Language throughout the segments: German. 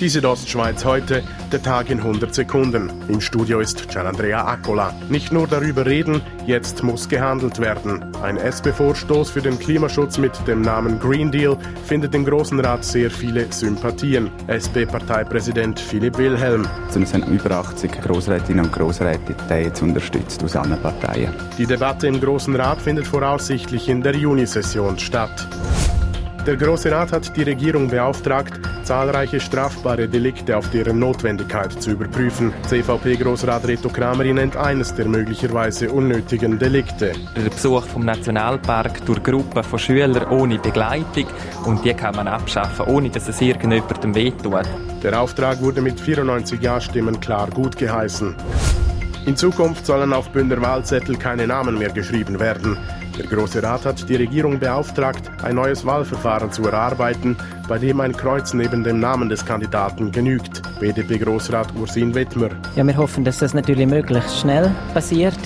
Die Südostschweiz heute, der Tag in 100 Sekunden. Im Studio ist Gianandrea Accola. Nicht nur darüber reden, jetzt muss gehandelt werden. Ein SP-Vorstoß für den Klimaschutz mit dem Namen Green Deal findet im Großen Rat sehr viele Sympathien. SP-Parteipräsident Philipp Wilhelm. Es sind über 80 Grossrätinnen und Grossräte, die jetzt unterstützt aus allen Parteien. Die Debatte im Großen Rat findet voraussichtlich in der Junisession statt. Der Große Rat hat die Regierung beauftragt, zahlreiche strafbare Delikte auf deren Notwendigkeit zu überprüfen. CVP-Großrat Reto Krameri nennt eines der möglicherweise unnötigen Delikte. Der Besuch vom Nationalpark durch Gruppen von Schülern ohne Begleitung und die kann man abschaffen, ohne dass es irgendjemandem wehtut. Der Auftrag wurde mit 94 Ja-Stimmen klar gut geheißen. In Zukunft sollen auf Bündner Wahlzettel keine Namen mehr geschrieben werden. Der Große Rat hat die Regierung beauftragt, ein neues Wahlverfahren zu erarbeiten, bei dem ein Kreuz neben dem Namen des Kandidaten genügt. BDP-Großrat Ursin Wittmer. Ja, wir hoffen, dass das natürlich möglichst schnell passiert.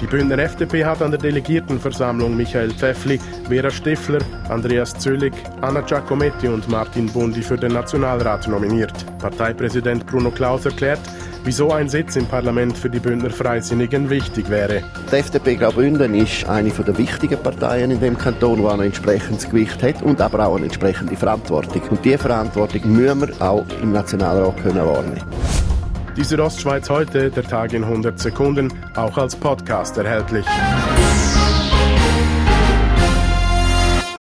Die Bündner FDP hat an der Delegiertenversammlung Michael Pfeffli, Vera Stifler, Andreas Zöllig, Anna Giacometti und Martin Bundi für den Nationalrat nominiert. Parteipräsident Bruno Klaus erklärt, wieso ein Sitz im Parlament für die Bündner Freisinnigen wichtig wäre. Die FDP Graubünden ist eine der wichtigen Parteien in dem Kanton, die ein entsprechendes Gewicht hat und aber auch eine entsprechende Verantwortung. Und diese Verantwortung müssen wir auch im Nationalrat können wahrnehmen. Die Südostschweiz heute, der Tag in 100 Sekunden, auch als Podcast erhältlich.